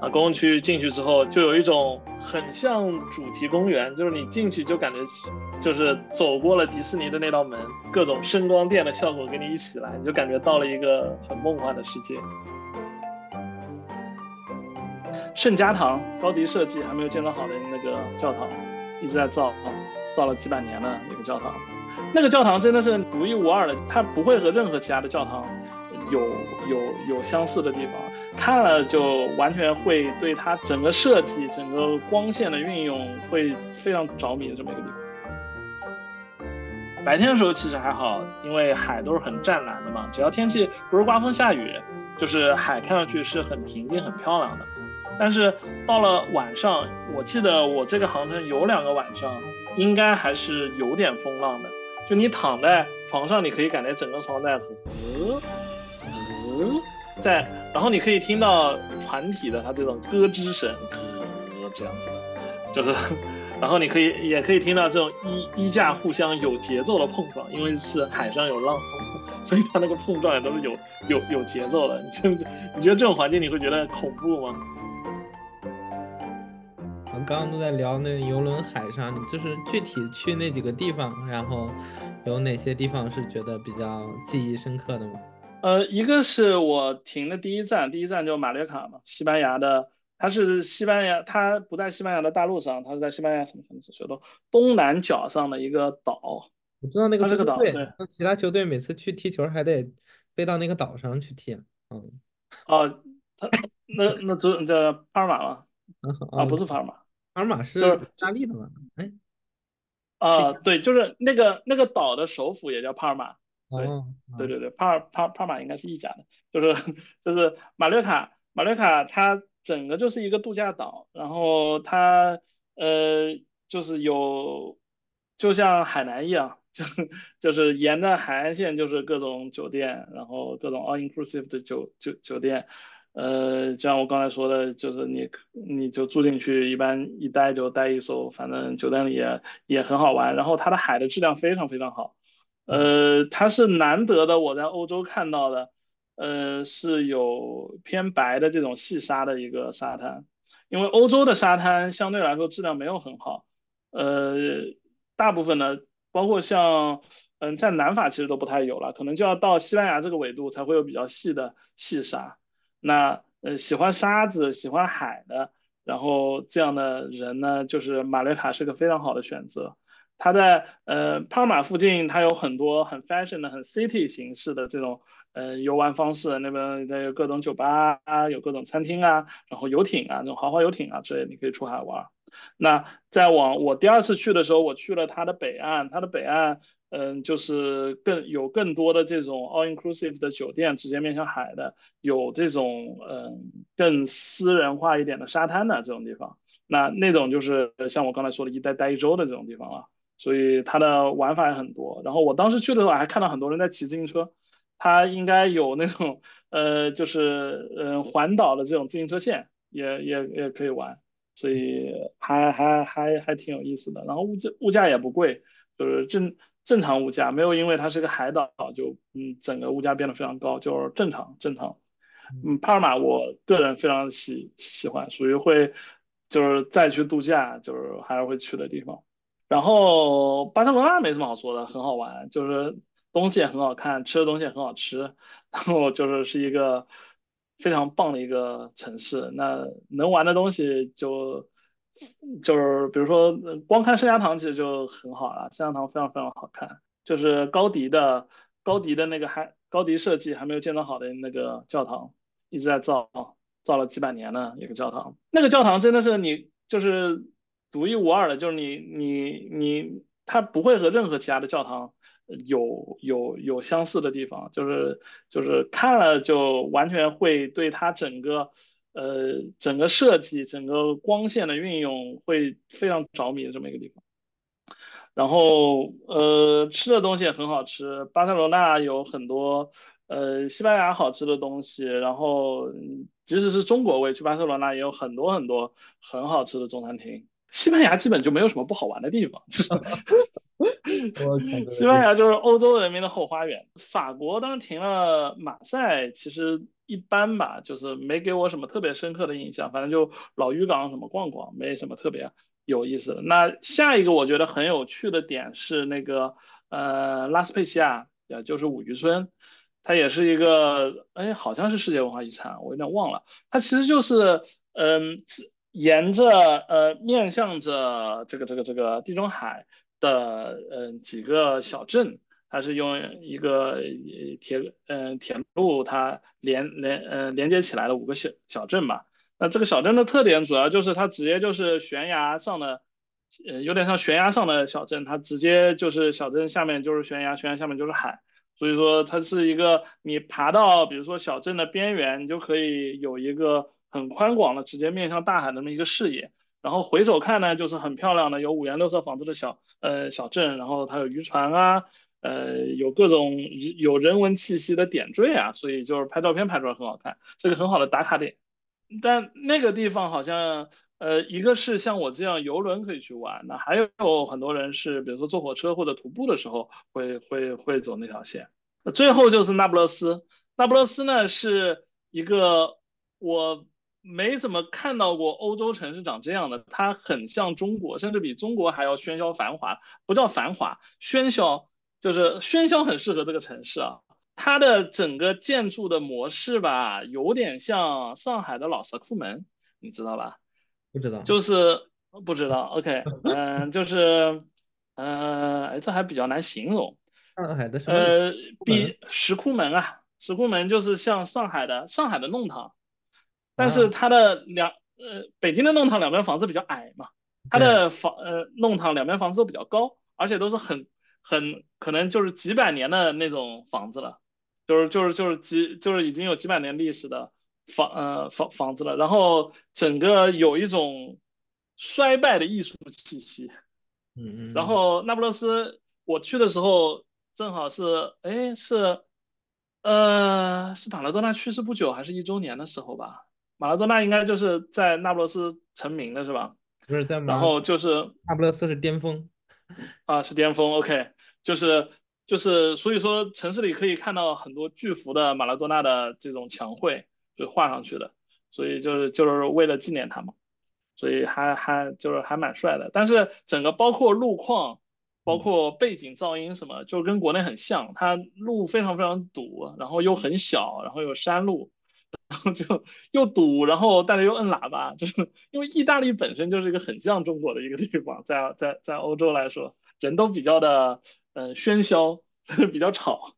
啊，公共区域进去之后，就有一种很像主题公园，就是你进去就感觉就是走过了迪士尼的那道门，各种声光电的效果给你一起来，你就感觉到了一个很梦幻的世界。圣家堂，高迪设计还没有建造好的那个教堂，一直在造啊，造了几百年的一个教堂，那个教堂真的是独一无二的，它不会和任何其他的教堂。有有有相似的地方，看了就完全会对它整个设计、整个光线的运用会非常着迷的这么一个地方。白天的时候其实还好，因为海都是很湛蓝的嘛，只要天气不是刮风下雨，就是海看上去是很平静、很漂亮的。但是到了晚上，我记得我这个航程有两个晚上，应该还是有点风浪的。就你躺在床上，你可以感觉整个床在和。嗯，在，然后你可以听到船体的它这种咯吱声，咯这样子的，就是，然后你可以也可以听到这种衣衣架互相有节奏的碰撞，因为是海上有浪，所以它那个碰撞也都是有有有节奏的。你就你觉得这种环境你会觉得恐怖吗？我们刚刚都在聊那游轮海上，就是具体去那几个地方，然后有哪些地方是觉得比较记忆深刻的吗？呃，一个是我停的第一站，第一站就马略卡嘛，西班牙的，它是西班牙，它不在西班牙的大陆上，它是在西班牙什么什么说的东南角上的一个岛。我知道那个这个岛，对，那其他球队每次去踢球还得飞到那个岛上去踢。嗯，哦，他那那这这帕尔马吗？啊，不是帕尔马，帕尔马是意大利的吗？哎，啊，对，就是那个那个岛的首府也叫帕尔马。对对对对，帕尔帕帕马应该是意甲的，就是就是马略卡，马略卡它整个就是一个度假岛，然后它呃就是有就像海南一样，就就是沿着海岸线就是各种酒店，然后各种 all inclusive 的酒酒酒店，呃就像我刚才说的，就是你你就住进去，一般一待就待一宿，反正酒店里也也很好玩，然后它的海的质量非常非常好。呃，它是难得的，我在欧洲看到的，呃，是有偏白的这种细沙的一个沙滩，因为欧洲的沙滩相对来说质量没有很好，呃，大部分呢，包括像，嗯，在南法其实都不太有了，可能就要到西班牙这个纬度才会有比较细的细沙。那，呃，喜欢沙子、喜欢海的，然后这样的人呢，就是马略卡是个非常好的选择。它在呃帕尔马附近，它有很多很 fashion 的、很 city 形式的这种呃游玩方式。那边有各种酒吧啊，有各种餐厅啊，然后游艇啊，那种豪华游艇啊之类，你可以出海玩。那再往我第二次去的时候，我去了它的北岸，它的北岸嗯就是更有更多的这种 all inclusive 的酒店，直接面向海的，有这种嗯更私人化一点的沙滩的这种地方。那那种就是像我刚才说的，一待待一周的这种地方啊。所以它的玩法也很多，然后我当时去的时候还看到很多人在骑自行车，它应该有那种呃就是嗯环岛的这种自行车线，也也也可以玩，所以还还还还挺有意思的。然后物价物价也不贵，就是正正常物价，没有因为它是个海岛就嗯整个物价变得非常高，就是正常正常。嗯，帕尔马我个人非常喜喜欢，属于会就是再去度假就是还是会去的地方。然后巴塞罗那没什么好说的，很好玩，就是东西也很好看，吃的东西也很好吃，然后就是是一个非常棒的一个城市。那能玩的东西就就是比如说光看圣家堂其实就很好了，圣家堂非常非常好看，就是高迪的高迪的那个还高迪设计还没有建造好的那个教堂，一直在造，造了几百年的一个教堂，那个教堂真的是你就是。独一无二的，就是你你你，它不会和任何其他的教堂有有有相似的地方，就是就是看了就完全会对它整个呃整个设计、整个光线的运用会非常着迷的这么一个地方。然后呃吃的东西也很好吃，巴塞罗那有很多呃西班牙好吃的东西，然后即使是中国味，去巴塞罗那也有很多很多很好吃的中餐厅。西班牙基本就没有什么不好玩的地方，我西班牙就是欧洲人民的后花园。法国当时停了马赛，其实一般吧，就是没给我什么特别深刻的印象。反正就老渔港什么逛逛，没什么特别有意思的。那下一个我觉得很有趣的点是那个呃拉斯佩西亚，也就是五渔村，它也是一个哎好像是世界文化遗产，我有点忘了。它其实就是嗯沿着呃面向着这个这个这个地中海。的嗯几个小镇，它是用一个铁嗯铁路它连连嗯连接起来的五个小小镇嘛。那这个小镇的特点主要就是它直接就是悬崖上的，呃有点像悬崖上的小镇，它直接就是小镇下面就是悬崖，悬崖下面就是海，所以说它是一个你爬到比如说小镇的边缘，你就可以有一个很宽广的直接面向大海的那么一个视野。然后回首看呢，就是很漂亮的，有五颜六色房子的小呃小镇，然后它有渔船啊，呃有各种有人文气息的点缀啊，所以就是拍照片拍出来很好看，是个很好的打卡点。但那个地方好像呃一个是像我这样游轮可以去玩，那还有很多人是比如说坐火车或者徒步的时候会会会走那条线。最后就是那不勒斯，那不勒斯呢是一个我。没怎么看到过欧洲城市长这样的，它很像中国，甚至比中国还要喧嚣繁华。不叫繁华，喧嚣就是喧嚣，很适合这个城市啊。它的整个建筑的模式吧，有点像上海的老石库门，你知道吧？不知道，就是不知道。OK，嗯，就是，嗯，哎，这还比较难形容。上海的呃，比石库门啊，石库门就是像上海的上海的弄堂。但是它的两呃，北京的弄堂两边房子比较矮嘛，它的房呃弄堂两边房子都比较高，而且都是很很可能就是几百年的那种房子了，就是就是就是几就是已经有几百年历史的房呃房房子了，然后整个有一种衰败的艺术气息，嗯嗯，然后那不勒斯我去的时候正好是哎是呃是马拉多纳去世不久还是一周年的时候吧。马拉多纳应该就是在那不勒斯成名的是吧？不是在，然后就是那不勒斯是巅峰，啊是巅峰，OK，就是就是所以说城市里可以看到很多巨幅的马拉多纳的这种墙绘，就画上去的，所以就是就是为了纪念他嘛，所以还还就是还蛮帅的。但是整个包括路况，包括背景噪音什么，就跟国内很像，它路非常非常堵，然后又很小，然后有山路。然后就又堵，然后大家又摁喇叭，就是因为意大利本身就是一个很像中国的一个地方，在在在欧洲来说，人都比较的呃喧嚣，比较吵，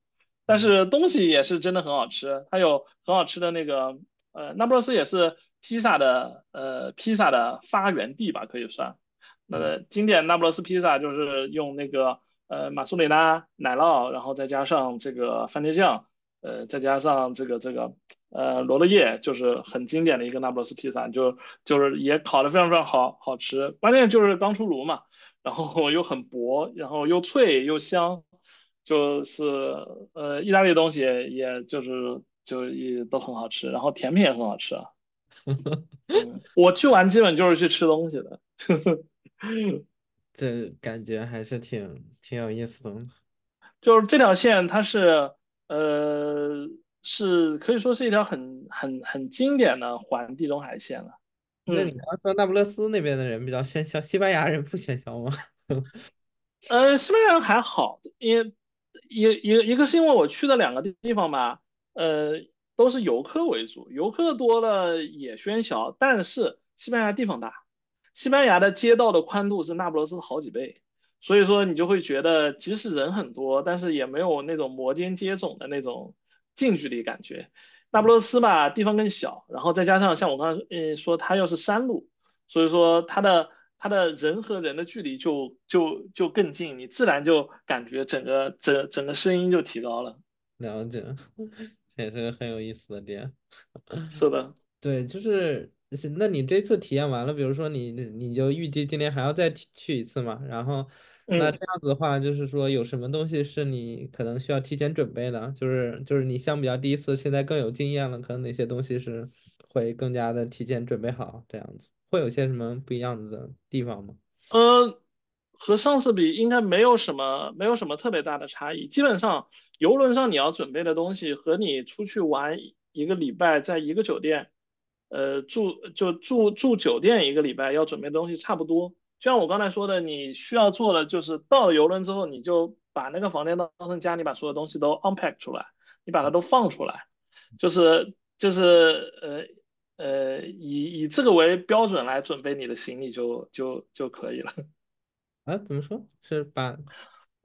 但是东西也是真的很好吃，它有很好吃的那个呃，那不勒斯也是披萨的呃披萨的发源地吧，可以算。那经典那不勒斯披萨就是用那个呃马苏里拉奶酪，然后再加上这个番茄酱。呃，再加上这个这个呃罗勒叶，就是很经典的一个那不勒斯披萨，就就是也烤的非常非常好好吃，关键就是刚出炉嘛，然后 又很薄，然后又脆又香，就是呃意大利东西也就是就也都很好吃，然后甜品也很好吃啊。我去玩基本就是去吃东西的，这感觉还是挺挺有意思的。就是这条线它是。呃，是可以说是一条很很很经典的环地中海线了。那你刚说那不勒斯那边的人比较喧嚣，西班牙人不喧嚣吗？呃，西班牙人还好，因一一一个是因为我去的两个地方吧，呃，都是游客为主，游客多了也喧嚣，但是西班牙地方大，西班牙的街道的宽度是那不勒斯的好几倍。所以说你就会觉得，即使人很多，但是也没有那种摩肩接踵的那种近距离感觉。那不勒斯吧，地方更小，然后再加上像我刚刚嗯说，它又是山路，所以说它的它的人和人的距离就就就更近，你自然就感觉整个整整个声音就提高了。了解，这也是个很有意思的点。是的，对，就是。是，那你这次体验完了，比如说你你就预计今年还要再去一次嘛？然后那这样子的话，就是说有什么东西是你可能需要提前准备的？就是就是你相比较第一次，现在更有经验了，可能哪些东西是会更加的提前准备好？这样子会有些什么不一样的地方吗？呃，和上次比应该没有什么没有什么特别大的差异。基本上游轮上你要准备的东西和你出去玩一个礼拜在一个酒店，呃住就住住酒店一个礼拜要准备的东西差不多。就像我刚才说的，你需要做的就是到了游轮之后，你就把那个房间当成家，你把所有东西都 unpack 出来，你把它都放出来，就是就是呃。呃，以以这个为标准来准备你的行李就就就可以了。啊？怎么说？是把？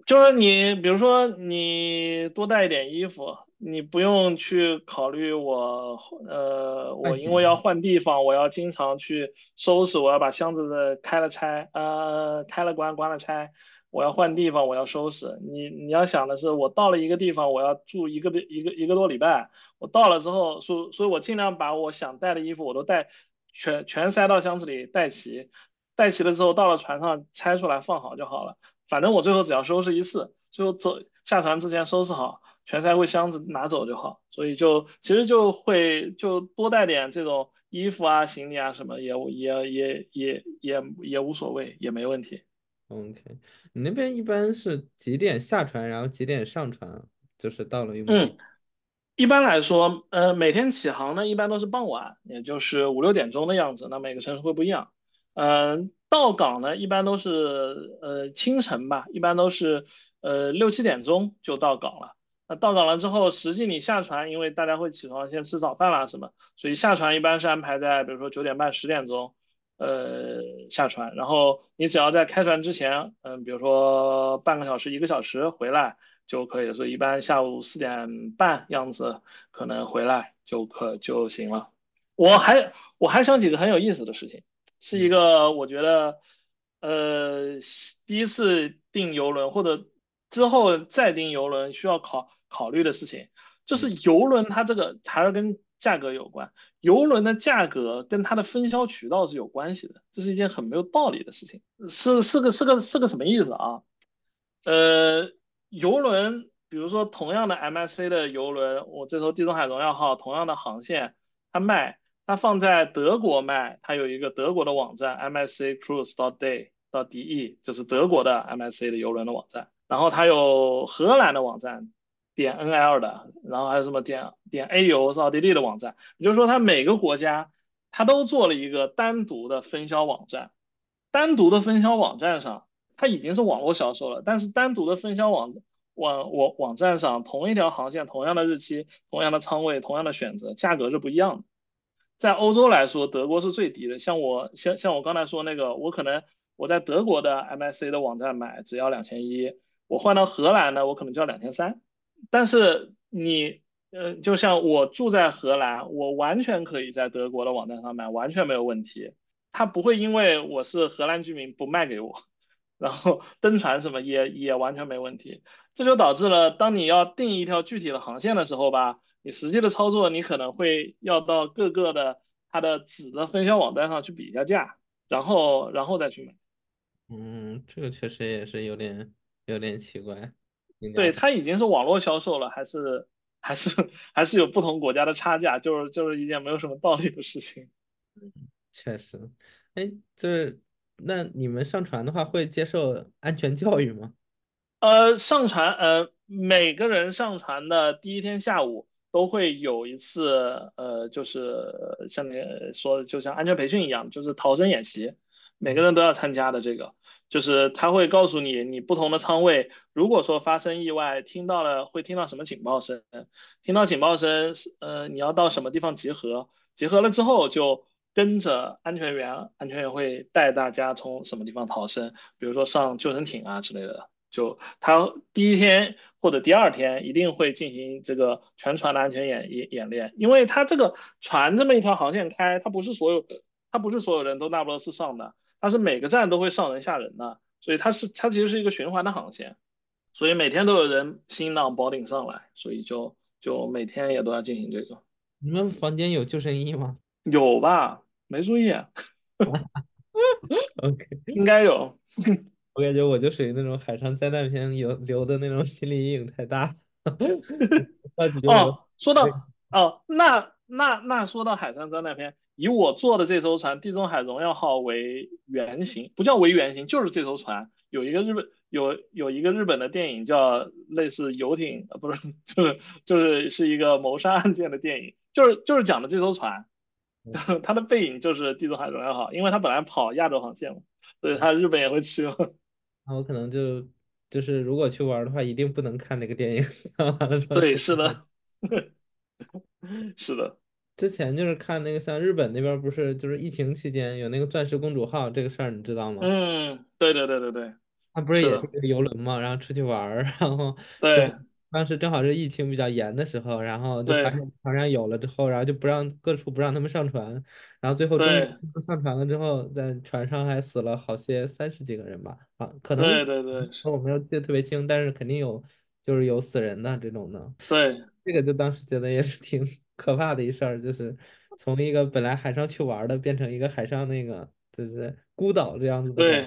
就是你，比如说你多带一点衣服，你不用去考虑我，呃，我因为要换地方，我要经常去收拾，我要把箱子的开了拆，呃，开了关，关了拆。我要换地方，我要收拾。你你要想的是，我到了一个地方，我要住一个一个一个多礼拜。我到了之后，所所以，我尽量把我想带的衣服我都带全全塞到箱子里带齐。带齐了之后，到了船上拆出来放好就好了。反正我最后只要收拾一次，最后走下船之前收拾好，全塞回箱子拿走就好。所以就其实就会就多带点这种衣服啊、行李啊什么，也也也也也也无所谓，也没问题。OK，你那边一般是几点下船，然后几点上船？就是到了目的嗯，一般来说，呃，每天起航呢，一般都是傍晚，也就是五六点钟的样子。那每个城市会不一样。嗯，到港呢，一般都是呃清晨吧，一般都是呃六七点钟就到港了。那到港了之后，实际你下船，因为大家会起床先吃早饭啦什么，所以下船一般是安排在比如说九点半、十点钟。呃，下船，然后你只要在开船之前，嗯，比如说半个小时、一个小时回来就可以。所以一般下午四点半样子可能回来就可就行了。我还我还想几个很有意思的事情，是一个我觉得呃第一次订游轮或者之后再订游轮需要考考虑的事情，就是游轮它这个还是跟。价格有关，游轮的价格跟它的分销渠道是有关系的，这是一件很没有道理的事情，是是个是个是个什么意思啊？呃，游轮，比如说同样的 MSC 的游轮，我这艘地中海荣耀号同样的航线，它卖，它放在德国卖，它有一个德国的网站 MSC Cruise 到 Day 到 DE，就是德国的 MSC 的游轮的网站，然后它有荷兰的网站。点 NL 的，然后还有什么点点 AU 是奥地利的网站，也就是说，它每个国家它都做了一个单独的分销网站，单独的分销网站上，它已经是网络销售了，但是单独的分销网网网网站上，同一条航线、同样的日期、同样的仓位、同样的选择，价格是不一样的。在欧洲来说，德国是最低的，像我像像我刚才说那个，我可能我在德国的 MSC 的网站买只要两千一，我换到荷兰呢，我可能就要两千三。但是你，呃，就像我住在荷兰，我完全可以在德国的网站上买，完全没有问题。他不会因为我是荷兰居民不卖给我，然后登船什么也也完全没问题。这就导致了，当你要定一条具体的航线的时候吧，你实际的操作你可能会要到各个的它的子的分销网站上去比一下价，然后然后再去买。嗯，这个确实也是有点有点奇怪。对，它已经是网络销售了，还是还是还是有不同国家的差价，就是就是一件没有什么道理的事情。嗯，确实。哎，就是那你们上传的话会接受安全教育吗？呃，上传，呃，每个人上传的第一天下午都会有一次，呃，就是像你说的，就像安全培训一样，就是逃生演习，每个人都要参加的这个。就是他会告诉你，你不同的舱位，如果说发生意外，听到了会听到什么警报声，听到警报声，呃，你要到什么地方集合，集合了之后就跟着安全员，安全员会带大家从什么地方逃生，比如说上救生艇啊之类的。就他第一天或者第二天一定会进行这个全船的安全演演演练，因为他这个船这么一条航线开，他不是所有，他不是所有人都那不勒斯上的。它是每个站都会上人下人的，所以它是它其实是一个循环的航线，所以每天都有人新浪 boarding 上来，所以就就每天也都要进行这个。你们房间有救生衣吗？有吧？没注意。OK，应该有。我感觉我就属于那种海上灾难片有留的那种心理阴影太大。哦，说到哦，那那那说到海上灾难片。以我坐的这艘船“地中海荣耀号”为原型，不叫为原型，就是这艘船有一个日本有有一个日本的电影叫类似游艇，不是 就是就是是一个谋杀案件的电影，就是就是讲的这艘船，它的背影就是地中海荣耀号，因为它本来跑亚洲航线嘛，所以它日本也会去。那我可能就就是如果去玩的话，一定不能看那个电影。对，是的，是的。之前就是看那个像日本那边不是就是疫情期间有那个钻石公主号这个事儿，你知道吗？嗯，对对对对对，它不是也是个游轮嘛，然后出去玩儿，然后对，当时正好是疫情比较严的时候，然后就发现船上有了之后，然后就不让各处不让他们上船，然后最后终于上船了之后，在船上还死了好些三十几个人吧，啊，可能对对对，我没有记得特别清，但是肯定有就是有死人的这种的，对，这个就当时觉得也是挺。可怕的一事儿，就是从一个本来海上去玩的，变成一个海上那个就是孤岛这样子的。对，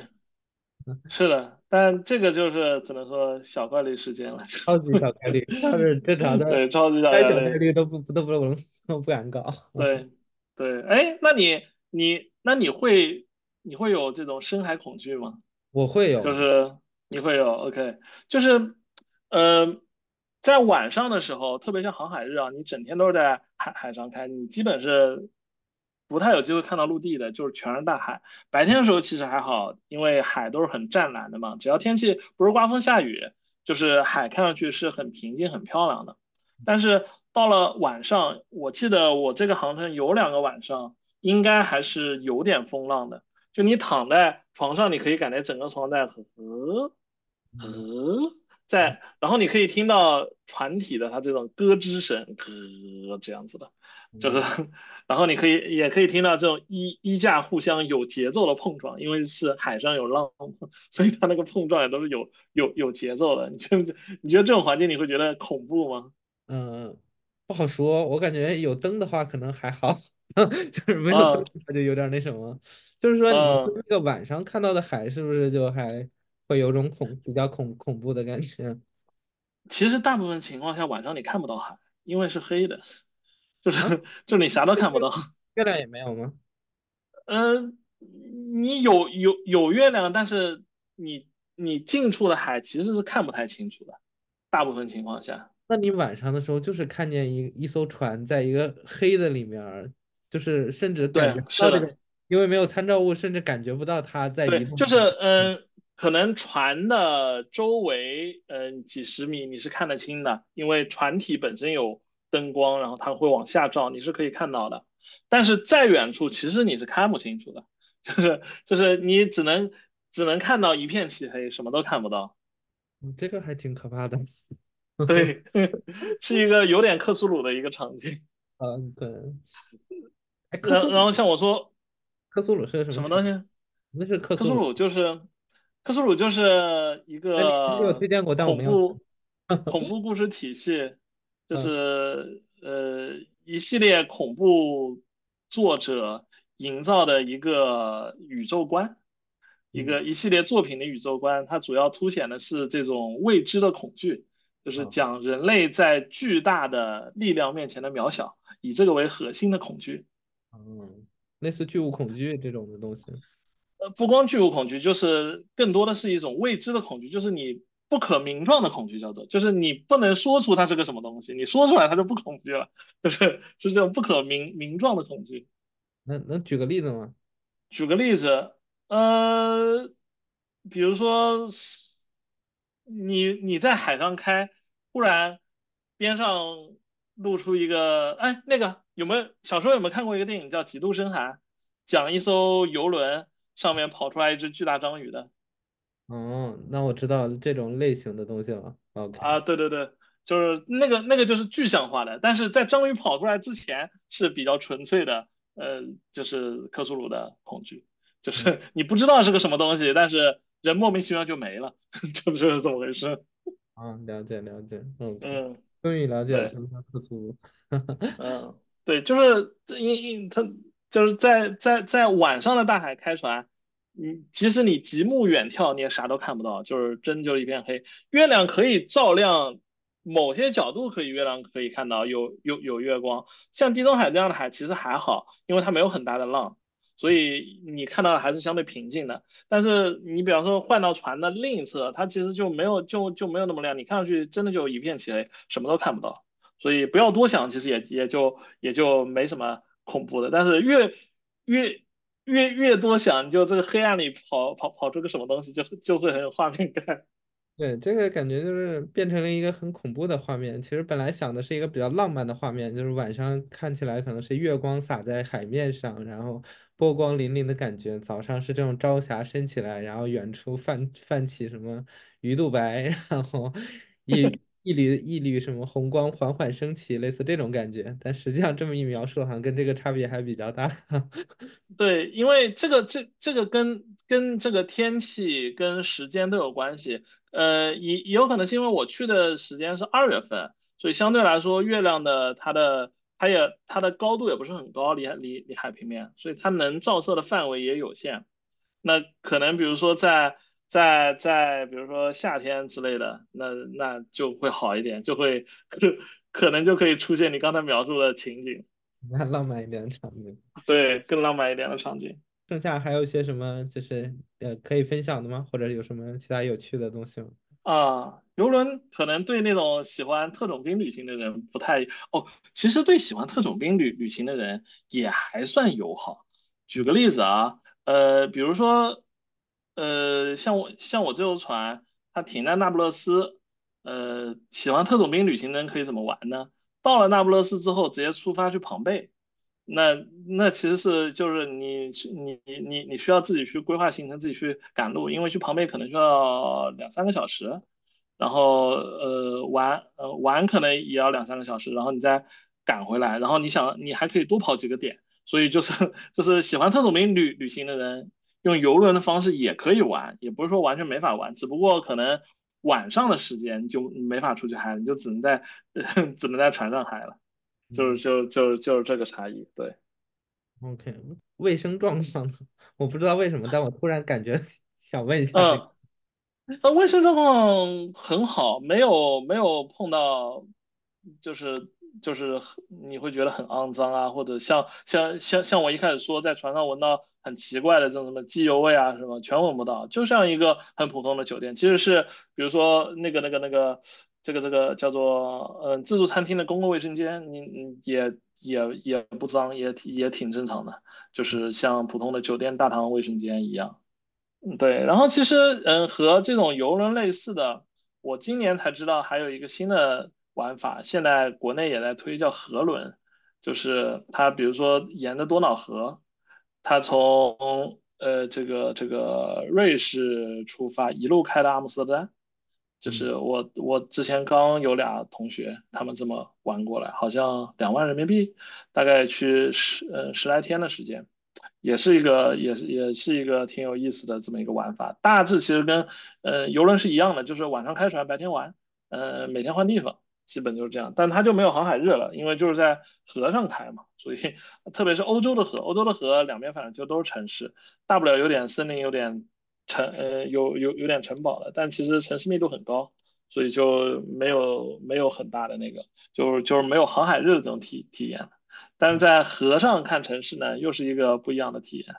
是的，但这个就是只能说小概率事件了，超级小概率，它是正常的，对，超级小概率都不都不能都不敢搞。对对，哎，那你你那你会你会有这种深海恐惧吗？我会有，就是你会有，OK，就是呃。在晚上的时候，特别像航海日啊，你整天都是在海海上开，你基本是不太有机会看到陆地的，就是全是大海。白天的时候其实还好，因为海都是很湛蓝的嘛，只要天气不是刮风下雨，就是海看上去是很平静、很漂亮的。但是到了晚上，我记得我这个航程有两个晚上，应该还是有点风浪的。就你躺在床上，你可以感觉整个床在和和。在，然后你可以听到船体的它这种咯吱声，咯这样子的，就是，然后你可以也可以听到这种衣衣架互相有节奏的碰撞，因为是海上有浪，所以它那个碰撞也都是有有有节奏的。你觉得你觉得这种环境你会觉得恐怖吗？嗯，不好说，我感觉有灯的话可能还好，就是没有灯它就有点那什么。就是说你那个晚上看到的海是不是就还？会有种恐比较恐恐怖的感觉。其实大部分情况下晚上你看不到海，因为是黑的，就是 就你啥都看不到。月亮也没有吗？嗯，你有有有月亮，但是你你近处的海其实是看不太清楚的。大部分情况下，那你晚上的时候就是看见一一艘船在一个黑的里面，就是甚至感觉是的，因为没有参照物，甚至感觉不到它在移动。就是嗯。可能船的周围，嗯，几十米你是看得清的，因为船体本身有灯光，然后它会往下照，你是可以看到的。但是再远处，其实你是看不清楚的，就是就是你只能只能看到一片漆黑，什么都看不到。这个还挺可怕的。对，是一个有点克苏鲁的一个场景。嗯，对。然然后像我说，克苏鲁是什么东西？那是克苏鲁，就是。克苏鲁就是一个恐怖 恐怖故事体系，就是呃一系列恐怖作者营造的一个宇宙观，一个一系列作品的宇宙观。它主要凸显的是这种未知的恐惧，就是讲人类在巨大的力量面前的渺小，以这个为核心的恐惧。嗯，类似巨物恐惧这种的东西。呃，不光巨物恐惧，就是更多的是一种未知的恐惧，就是你不可名状的恐惧，叫做，就是你不能说出它是个什么东西，你说出来它就不恐惧了，就是是这种不可名名状的恐惧。能能举个例子吗？举个例子，呃，比如说你你在海上开，忽然边上露出一个，哎，那个有没有小时候有没有看过一个电影叫《极度深海》，讲一艘游轮。上面跑出来一只巨大章鱼的，哦，那我知道这种类型的东西了。OK 啊，对对对，就是那个那个就是具象化的，但是在章鱼跑出来之前是比较纯粹的，呃，就是克苏鲁的恐惧，就是你不知道是个什么东西，但是人莫名其妙就没了，这不就是这么回事？啊，了解了解，嗯嗯，终于了解了什么叫克苏鲁。嗯，对，就是因因他。就是在在在晚上的大海开船，你即使你极目远眺，你也啥都看不到，就是真就一片黑。月亮可以照亮某些角度，可以月亮可以看到有有有月光。像地中海这样的海其实还好，因为它没有很大的浪，所以你看到的还是相对平静的。但是你比方说换到船的另一侧，它其实就没有就就没有那么亮，你看上去真的就一片漆黑，什么都看不到。所以不要多想，其实也也就也就没什么恐怖的。但是越越越越多想，就这个黑暗里跑跑跑出个什么东西，就就会很有画面感。对，这个感觉就是变成了一个很恐怖的画面。其实本来想的是一个比较浪漫的画面，就是晚上看起来可能是月光洒在海面上，然后波光粼粼的感觉。早上是这种朝霞升起来，然后远处泛泛起什么鱼肚白，然后一一缕一缕什么红光缓缓升起，类似这种感觉。但实际上这么一描述，好像跟这个差别还比较大。对，因为这个这这个跟跟这个天气跟时间都有关系。呃，也也有可能是因为我去的时间是二月份，所以相对来说，月亮的它的它也它的高度也不是很高，离离离海平面，所以它能照射的范围也有限。那可能比如说在在在比如说夏天之类的，那那就会好一点，就会可可能就可以出现你刚才描述的情景，那浪漫一点的场景。对，更浪漫一点的场景。剩下还有一些什么，就是呃可以分享的吗？或者有什么其他有趣的东西吗？啊，游轮可能对那种喜欢特种兵旅行的人不太哦，其实对喜欢特种兵旅旅行的人也还算友好。举个例子啊，呃，比如说，呃，像我像我这艘船，它停在那不勒斯，呃，喜欢特种兵旅行的人可以怎么玩呢？到了那不勒斯之后，直接出发去庞贝。那那其实是就是你你你你你需要自己去规划行程，自己去赶路，因为去庞贝可能需要两三个小时，然后呃玩呃玩可能也要两三个小时，然后你再赶回来，然后你想你还可以多跑几个点，所以就是就是喜欢特种兵旅旅行的人，用游轮的方式也可以玩，也不是说完全没法玩，只不过可能晚上的时间就没法出去嗨了，你就只能在 只能在船上嗨了。就是就就就是这个差异，对。OK，卫生状况我不知道为什么，但我突然感觉想问一下。嗯，呃，卫生状况很好，没有没有碰到，就是就是你会觉得很肮脏啊，或者像像像像我一开始说在船上闻到很奇怪的这种什么机油味啊什么，全闻不到，就像一个很普通的酒店。其实是比如说那个那个那个。这个这个叫做嗯自助餐厅的公共卫生间，你你也也也不脏，也也挺正常的，就是像普通的酒店大堂卫生间一样。嗯，对。然后其实嗯和这种游轮类似的，我今年才知道还有一个新的玩法，现在国内也在推叫河轮，就是它比如说沿着多瑙河，它从呃这个这个瑞士出发，一路开到阿姆斯特丹。就是我，我之前刚有俩同学，他们这么玩过来，好像两万人民币，大概去十呃十来天的时间，也是一个，也是也是一个挺有意思的这么一个玩法。大致其实跟呃游轮是一样的，就是晚上开船，白天玩，呃每天换地方，基本就是这样。但它就没有航海日了，因为就是在河上开嘛，所以特别是欧洲的河，欧洲的河两边反正就都是城市，大不了有点森林，有点。城呃有有有点城堡了，但其实城市密度很高，所以就没有没有很大的那个，就是就是没有航海日的这种体体验但是在河上看城市呢，又是一个不一样的体验，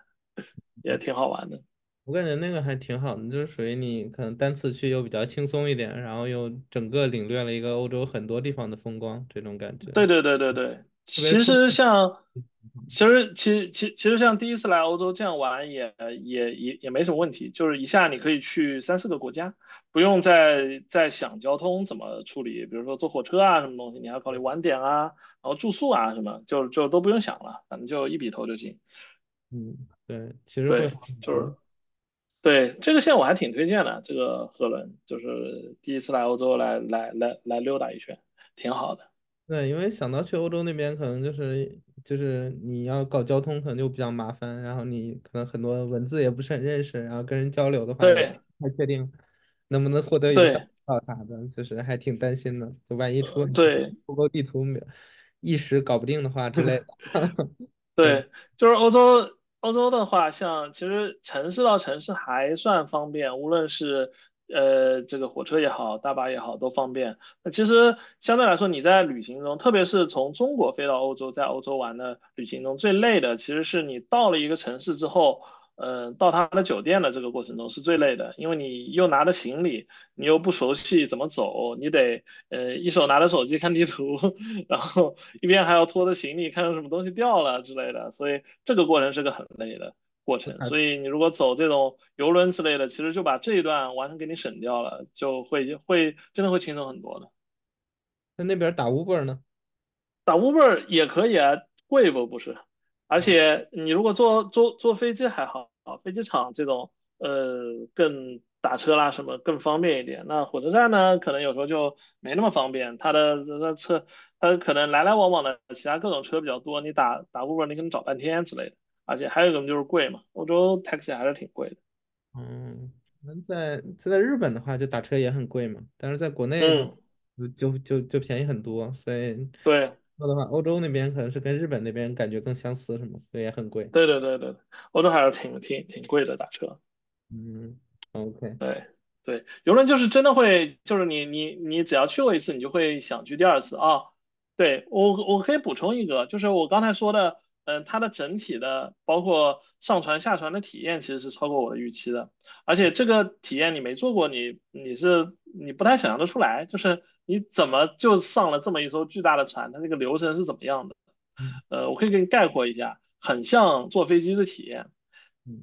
也挺好玩的。我感觉那个还挺好的，就是属于你可能单次去又比较轻松一点，然后又整个领略了一个欧洲很多地方的风光，这种感觉。对对对对对，其实像。其实，其其其实像第一次来欧洲这样玩也也也也没什么问题，就是一下你可以去三四个国家，不用再再想交通怎么处理，比如说坐火车啊什么东西，你还要考虑晚点啊，然后住宿啊什么，就就都不用想了，反正就一笔头就行。嗯，对，其实对，就是对这个线我还挺推荐的，这个河轮就是第一次来欧洲来来来来溜达一圈，挺好的。对，因为想到去欧洲那边，可能就是就是你要搞交通，可能就比较麻烦，然后你可能很多文字也不是很认识，然后跟人交流的话，不太确定能不能获得有效到啥的，就是还挺担心的。就万一出对不够地图一时搞不定的话之类的。对，就是欧洲欧洲的话，像其实城市到城市还算方便，无论是呃，这个火车也好，大巴也好，都方便。那其实相对来说，你在旅行中，特别是从中国飞到欧洲，在欧洲玩的旅行中，最累的其实是你到了一个城市之后，呃，到他的酒店的这个过程中是最累的，因为你又拿着行李，你又不熟悉怎么走，你得呃一手拿着手机看地图，然后一边还要拖着行李，看有什么东西掉了之类的，所以这个过程是个很累的。过程，所以你如果走这种游轮之类的，其实就把这一段完全给你省掉了，就会会真的会轻松很多的。那那边打 Uber 呢？打 Uber 也可以啊，贵不不是？而且你如果坐坐坐飞机还好啊，飞机场这种呃更打车啦什么更方便一点。那火车站呢，可能有时候就没那么方便，它的这车它可能来来往往的其他各种车比较多，你打打 Uber 你可能找半天之类的。而且还有一种就是贵嘛，欧洲 taxi 还是挺贵的。嗯，那在就在日本的话，就打车也很贵嘛，但是在国内就就就便宜很多，所以对说的话，欧洲那边可能是跟日本那边感觉更相似，是吗？所以也很贵。对对对对，欧洲还是挺挺挺贵的打车。嗯，OK。对对，游轮就是真的会，就是你你你只要去过一次，你就会想去第二次啊。对我我可以补充一个，就是我刚才说的。嗯，它的整体的包括上船下船的体验其实是超过我的预期的，而且这个体验你没做过，你你是你不太想象得出来，就是你怎么就上了这么一艘巨大的船，它那个流程是怎么样的？呃，我可以给你概括一下，很像坐飞机的体验。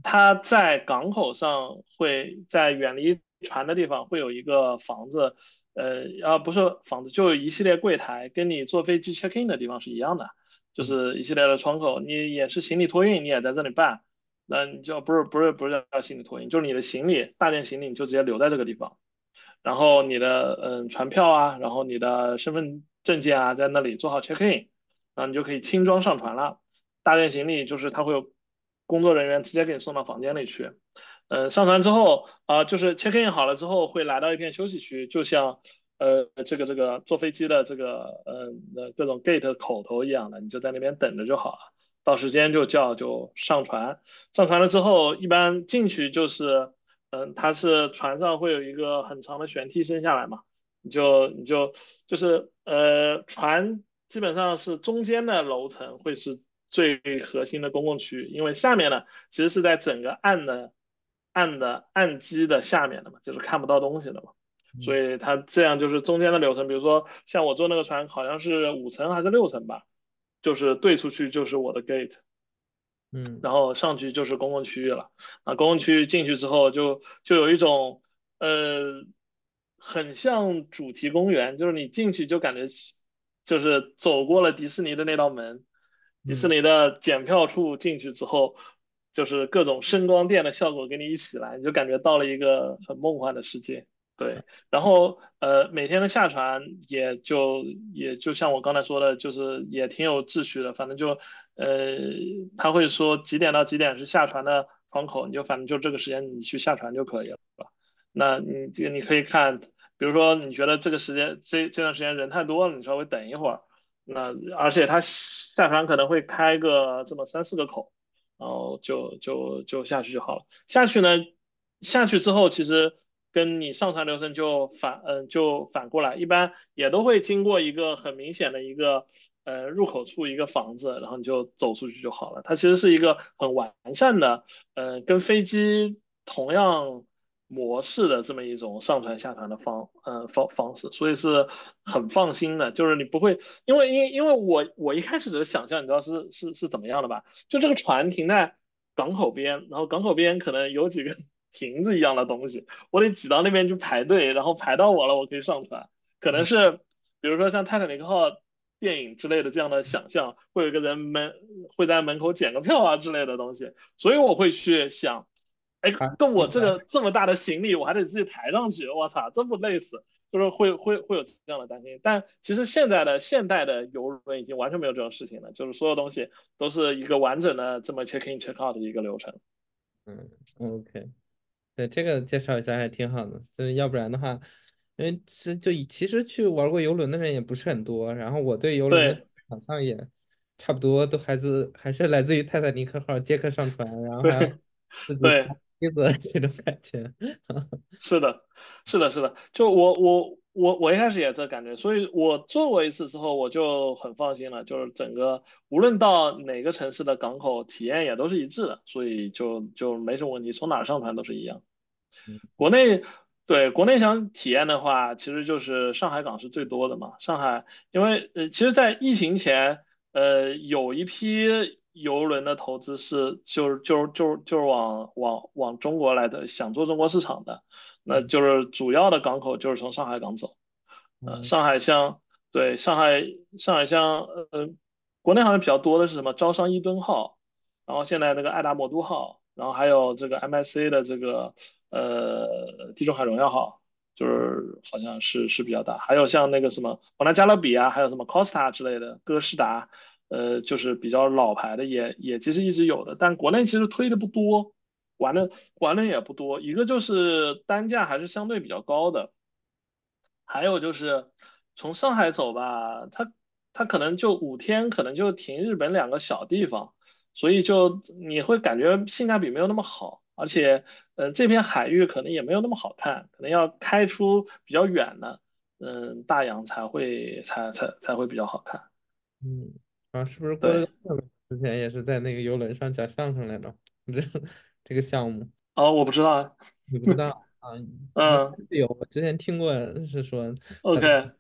它在港口上会在远离船的地方会有一个房子，呃，啊不是房子，就一系列柜台，跟你坐飞机 check in 的地方是一样的。就是一系列的窗口，你也是行李托运，你也在这里办，那你就不是不是不是叫行李托运，就是你的行李大件行李你就直接留在这个地方，然后你的嗯船票啊，然后你的身份证件啊，在那里做好 check in，然后你就可以轻装上船了。大件行李就是他会有工作人员直接给你送到房间里去，嗯，上船之后啊，就是 check in 好了之后会来到一片休息区，就像。呃，这个这个坐飞机的这个呃各种 gate 口头一样的，你就在那边等着就好了，到时间就叫就上船，上船了之后一般进去就是，嗯，它是船上会有一个很长的悬梯伸下来嘛，你就你就就是呃船基本上是中间的楼层会是最核心的公共区域，因为下面呢其实是在整个岸的岸的岸基的下面的嘛，就是看不到东西的嘛。所以它这样就是中间的流程，比如说像我坐那个船，好像是五层还是六层吧，就是对出去就是我的 gate，嗯，然后上去就是公共区域了。啊，公共区域进去之后，就就有一种呃，很像主题公园，就是你进去就感觉就是走过了迪士尼的那道门，迪士尼的检票处进去之后，就是各种声光电的效果给你一起来，你就感觉到了一个很梦幻的世界。对，然后呃，每天的下船也就也就像我刚才说的，就是也挺有秩序的。反正就呃，他会说几点到几点是下船的窗口，你就反正就这个时间你去下船就可以了，那你这个你可以看，比如说你觉得这个时间这这段时间人太多了，你稍微等一会儿。那而且他下船可能会开个这么三四个口，然后就就就下去就好了。下去呢，下去之后其实。跟你上船流程就反嗯就反过来，一般也都会经过一个很明显的一个呃入口处一个房子，然后你就走出去就好了。它其实是一个很完善的，呃跟飞机同样模式的这么一种上船下船的方呃方方式，所以是很放心的。就是你不会因为因因为我我一开始只是想象，你知道是是是怎么样的吧？就这个船停在港口边，然后港口边可能有几个。亭子一样的东西，我得挤到那边去排队，然后排到我了，我可以上船。可能是，比如说像泰坦尼克号电影之类的这样的想象，会有一个人门会在门口检个票啊之类的东西，所以我会去想，哎，跟我这个这么大的行李，我还得自己抬上去，我操，真不累死？就是会会会有这样的担心。但其实现在的现代的游轮已经完全没有这种事情了，就是所有东西都是一个完整的这么 check in check out 的一个流程。嗯，OK。对这个介绍一下还挺好的，就是要不然的话，因为是就其实去玩过游轮的人也不是很多，然后我对游轮想象也差不多，都还是还是来自于泰坦尼克号杰克上船，然后还要自己这种感觉。是的，是的，是的，就我我我我一开始也这感觉，所以我做过一次之后，我就很放心了，就是整个无论到哪个城市的港口，体验也都是一致的，所以就就没什么问题，从哪上船都是一样。国内对国内想体验的话，其实就是上海港是最多的嘛。上海，因为呃，其实，在疫情前，呃，有一批游轮的投资是就是就是就是就是往往往中国来的，想做中国市场的，那就是主要的港口就是从上海港走。呃，上海像对上海上海像呃，国内好像比较多的是什么招商一吨号，然后现在那个爱达魔都号。然后还有这个 MSC 的这个呃地中海荣耀号，就是好像是是比较大，还有像那个什么皇家加勒比啊，还有什么 Costa 之类的，哥斯达，呃，就是比较老牌的，也也其实一直有的，但国内其实推的不多，玩的玩的也不多，一个就是单价还是相对比较高的，还有就是从上海走吧，它它可能就五天，可能就停日本两个小地方。所以就你会感觉性价比没有那么好，而且，呃，这片海域可能也没有那么好看，可能要开出比较远的，嗯，大洋才会才才才会比较好看。嗯，啊，是不是郭德纲之前也是在那个游轮上讲相声来着？这这个项目？啊，我不知道，你不知道啊？嗯，有，我之前听过是说，OK，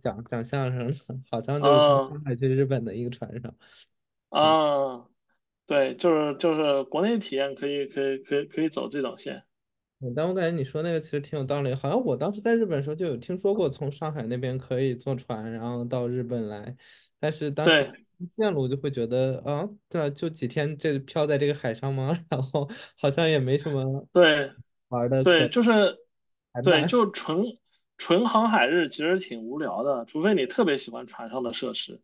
讲讲相声，好像就是从上海去日本的一个船上。啊。对，就是就是国内体验可以可以可以可以走这种线，但我感觉你说那个其实挺有道理，好像我当时在日本的时候就有听说过从上海那边可以坐船，然后到日本来，但是当时线路就会觉得啊，这就几天这漂在这个海上吗？然后好像也没什么 对玩的，对，就是对，就纯纯航海日其实挺无聊的，除非你特别喜欢船上的设施，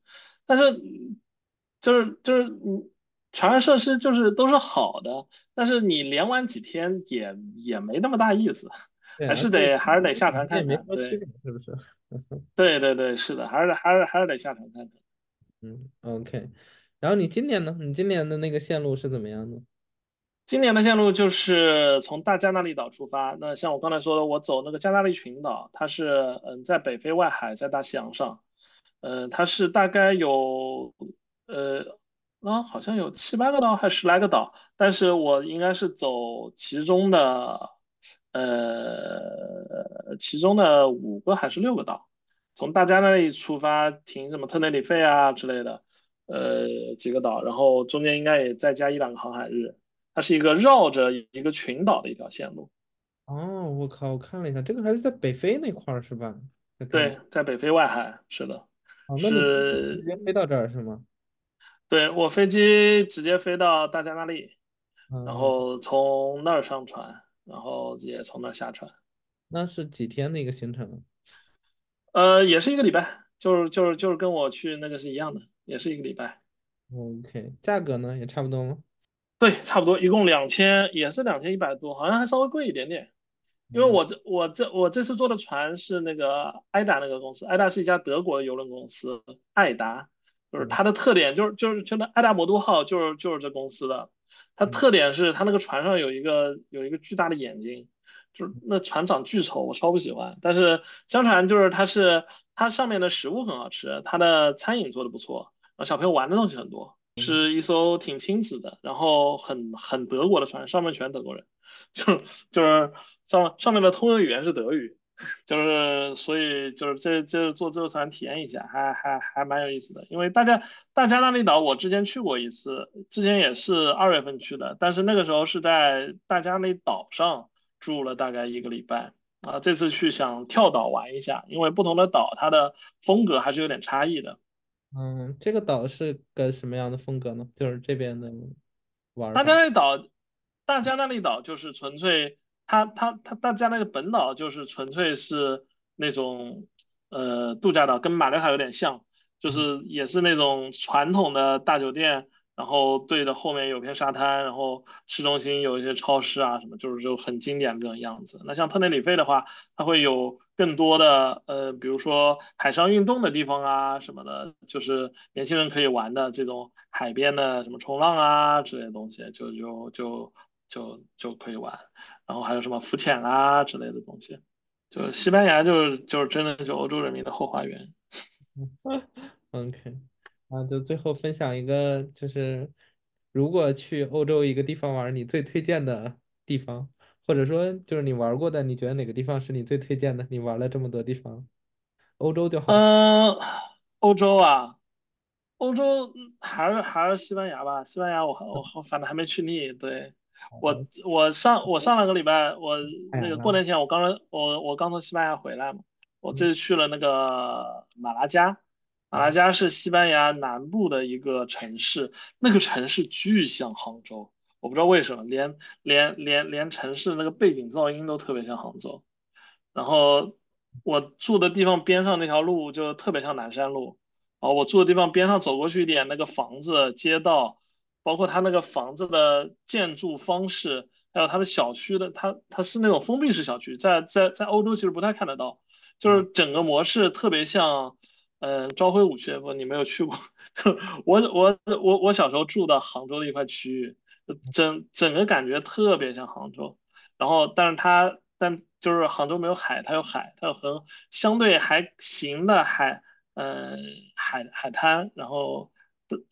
但是就是就是你。船上设施就是都是好的，但是你连玩几天也也没那么大意思，还是得还是得下船看看，对，是不是？对对对，是的，还是还是还是得下船看看。嗯，OK。然后你今年呢？你今年的那个线路是怎么样的？今年的线路就是从大加那利岛出发。那像我刚才说的，我走那个加那利群岛，它是嗯在北非外海，在大西洋上，嗯，它是大概有呃。啊，好像有七八个岛，还是十来个岛，但是我应该是走其中的，呃，其中的五个还是六个岛，从大家那里出发，停什么特内里费啊之类的，呃，几个岛，然后中间应该也再加一两个航海日，它是一个绕着一个群岛的一条线路。哦，我靠，我看了一下，这个还是在北非那块儿是吧？对，在北非外海，是的，是直接飞到这儿是吗？对我飞机直接飞到大加那利，然后从那儿上船，然后也从那儿下船。那是几天的一个行程？呃，也是一个礼拜，就是就是就是跟我去那个是一样的，也是一个礼拜。OK，价格呢也差不多吗？对，差不多，一共两千，也是两千一百多，好像还稍微贵一点点。因为我这我这我这次坐的船是那个爱达那个公司，爱达是一家德国的邮轮公司，爱达。就是它的特点，就是就是就那爱达魔都号，就是就是这公司的。它特点是它那个船上有一个有一个巨大的眼睛，就那船长巨丑，我超不喜欢。但是相传就是它是它上面的食物很好吃，它的餐饮做的不错，然后小朋友玩的东西很多，是一艘挺亲子的，然后很很德国的船，上面全德国人，就就是上上面的通用语言是德语。就是，所以就是这这坐这个船体验一下，还还还蛮有意思的。因为大家大加那利岛我之前去过一次，之前也是二月份去的，但是那个时候是在大加那岛上住了大概一个礼拜啊。这次去想跳岛玩一下，因为不同的岛它的风格还是有点差异的。嗯，这个岛是个什么样的风格呢？就是这边的玩。大加那利岛，大加那利岛就是纯粹。它它它大加那个本岛就是纯粹是那种呃度假岛，跟马略卡有点像，就是也是那种传统的大酒店，然后对着后面有片沙滩，然后市中心有一些超市啊什么，就是就很经典这种样子。那像特内里费的话，它会有更多的呃，比如说海上运动的地方啊什么的，就是年轻人可以玩的这种海边的什么冲浪啊之类的东西，就就就。就就可以玩。然后还有什么浮潜啦之类的东西，就是西班牙就是就是真的就欧洲人民的后花园。OK，啊，就最后分享一个，就是如果去欧洲一个地方玩，你最推荐的地方，或者说就是你玩过的，你觉得哪个地方是你最推荐的？你玩了这么多地方，欧洲就好。嗯，欧洲啊。欧洲还是还是西班牙吧，西班牙我我反正还没去腻。对我我上我上两个礼拜我那个过年前我刚我我刚从西班牙回来嘛，我这次去了那个马拉加，马拉加是西班牙南部的一个城市，那个城市巨像杭州，我不知道为什么，连连连连城市那个背景噪音都特别像杭州，然后我住的地方边上那条路就特别像南山路。哦，我住的地方边上走过去一点，那个房子、街道，包括它那个房子的建筑方式，还有它的小区的，它它是那种封闭式小区，在在在欧洲其实不太看得到，就是整个模式特别像，嗯，朝晖五区，不，你没有去过，我我我我小时候住的杭州的一块区域，整整个感觉特别像杭州，然后但是它但就是杭州没有海，它有海，它有很相对还行的海。嗯，海海滩，然后，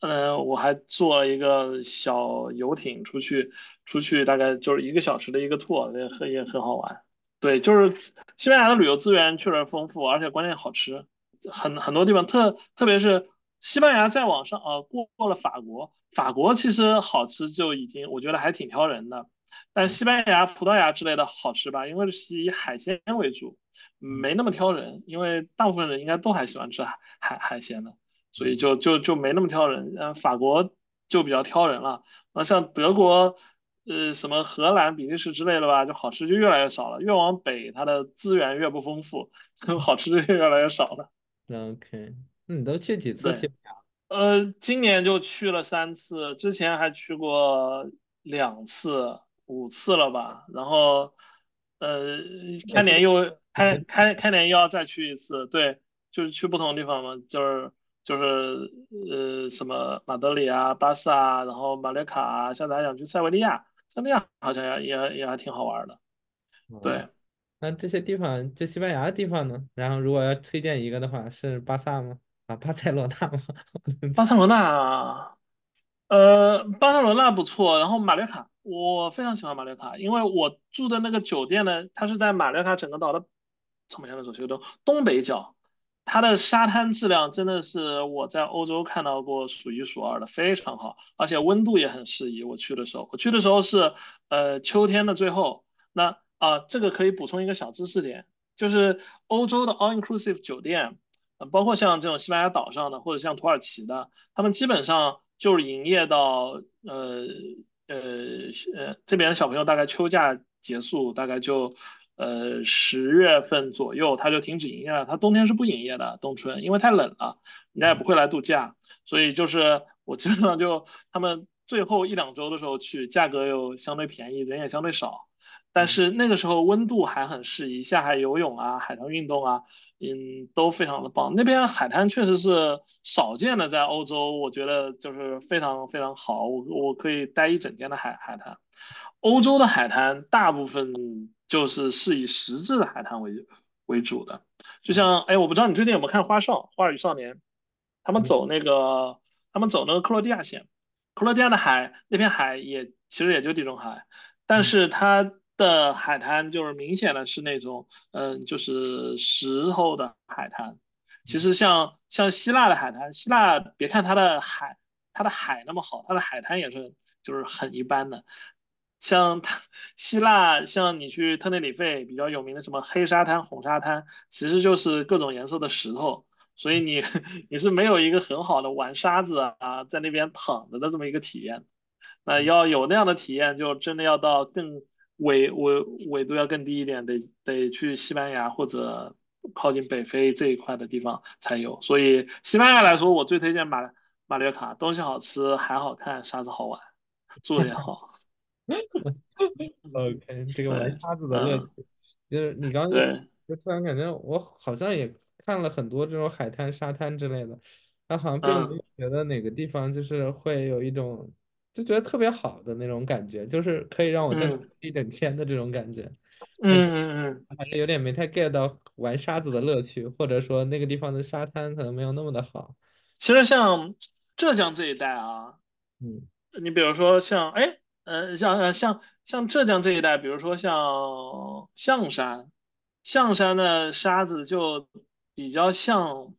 嗯，我还坐了一个小游艇出去，出去大概就是一个小时的一个 tour，也很也很好玩。对，就是西班牙的旅游资源确实丰富，而且关键好吃，很很多地方特特别是西班牙再往上啊，过过了法国，法国其实好吃就已经我觉得还挺挑人的，但西班牙、葡萄牙之类的好吃吧，因为是以海鲜为主。没那么挑人，因为大部分人应该都还喜欢吃海海海鲜的，所以就就就没那么挑人。嗯，法国就比较挑人了。那像德国，呃，什么荷兰、比利时之类的吧，就好吃就越来越少了。越往北，它的资源越不丰富，好吃的就越来越少了。OK，那你都去几次西班牙？呃，今年就去了三次，之前还去过两次、五次了吧。然后，呃，开年又。开开开年又要再去一次，对，就是去不同的地方嘛，就是就是呃什么马德里啊、巴萨啊，然后马略卡啊，下次还想去塞维利亚，塞维利亚好像也也也还挺好玩的。对，那这些地方，这西班牙的地方呢？然后如果要推荐一个的话，是巴萨吗？啊，巴塞罗那吗？巴塞罗那，呃，巴塞罗那不错，然后马略卡，我非常喜欢马略卡，因为我住的那个酒店呢，它是在马略卡整个岛的。从下的走，修东东北角，它的沙滩质量真的是我在欧洲看到过数一数二的，非常好，而且温度也很适宜。我去的时候，我去的时候是呃秋天的最后。那啊，这个可以补充一个小知识点，就是欧洲的 all inclusive 酒店，包括像这种西班牙岛上的或者像土耳其的，他们基本上就是营业到呃呃呃这边的小朋友大概秋假结束，大概就。呃，十月份左右它就停止营业了。它冬天是不营业的，冬春，因为太冷了，人家也不会来度假。所以就是我基本上就他们最后一两周的时候去，价格又相对便宜，人也相对少。但是那个时候温度还很适宜，下海游泳啊，海上运动啊，嗯，都非常的棒。那边海滩确实是少见的，在欧洲，我觉得就是非常非常好。我我可以待一整天的海海滩。欧洲的海滩大部分。就是是以实质的海滩为为主的，就像哎，我不知道你最近有没有看《花少》《花儿与少年》，他们走那个，他们走那个克罗地亚线，克罗地亚的海那片海也其实也就地中海，但是它的海滩就是明显的是那种嗯，就是石头的海滩。其实像像希腊的海滩，希腊别看它的海，它的海那么好，它的海滩也是就是很一般的。像它希腊，像你去特内里费比较有名的什么黑沙滩、红沙滩，其实就是各种颜色的石头，所以你 你是没有一个很好的玩沙子啊，在那边躺着的这么一个体验。那要有那样的体验，就真的要到更纬纬纬度要更低一点，得得去西班牙或者靠近北非这一块的地方才有。所以西班牙来说，我最推荐马马略卡，东西好吃，海好看，沙子好玩，住的也好。OK，这个玩沙子的乐趣，就是你刚刚就突然感觉我好像也看了很多这种海滩、沙滩之类的，但好像并没有觉得哪个地方就是会有一种就觉得特别好的那种感觉，就是可以让我在一整天的这种感觉。嗯嗯嗯，反正有点没太 get 到玩沙子的乐趣，或者说那个地方的沙滩可能没有那么的好。其实像浙江这一带啊，嗯，你比如说像哎，呃，像像像浙江这一带，比如说像象山，象山的沙子就比较像。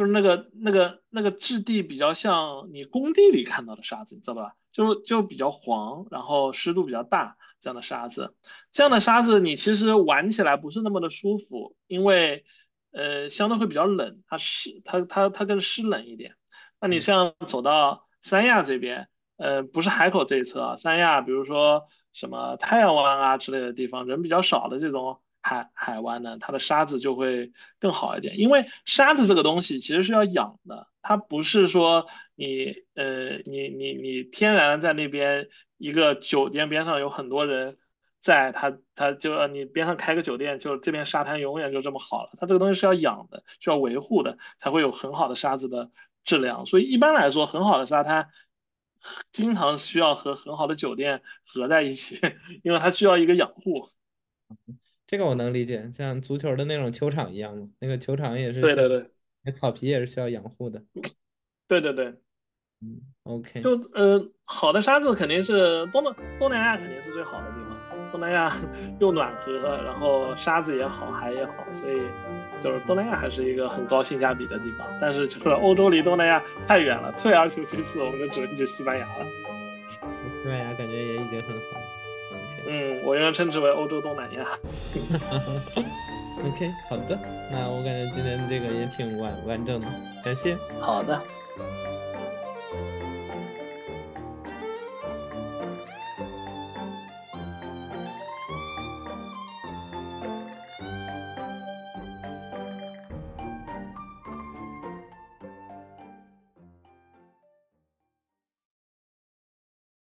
就是那个那个那个质地比较像你工地里看到的沙子，你知道吧？就就比较黄，然后湿度比较大这样的沙子，这样的沙子你其实玩起来不是那么的舒服，因为呃相对会比较冷，它湿它它它更湿冷一点。那你像走到三亚这边，呃不是海口这一侧啊，三亚比如说什么太阳湾啊之类的地方，人比较少的这种。海海湾呢，它的沙子就会更好一点，因为沙子这个东西其实是要养的，它不是说你呃你你你天然在那边一个酒店边上有很多人在，它它就你边上开个酒店，就这边沙滩永远就这么好了，它这个东西是要养的，需要维护的，才会有很好的沙子的质量。所以一般来说，很好的沙滩经常需要和很好的酒店合在一起，因为它需要一个养护。这个我能理解，像足球的那种球场一样嘛，那个球场也是，对对对，那草皮也是需要养护的。对对对，嗯，OK，就呃，好的沙子肯定是东南东南亚肯定是最好的地方，东南亚 又暖和，然后沙子也好，海也好，所以就是东南亚还是一个很高性价比的地方。但是就是欧洲离东南亚太远了，退而求其次，我们就只能去西班牙了。西班牙感觉也已经很好。嗯，我应该称之为欧洲东南亚。OK，好的，那我感觉今天这个也挺完完整的，感谢。好的。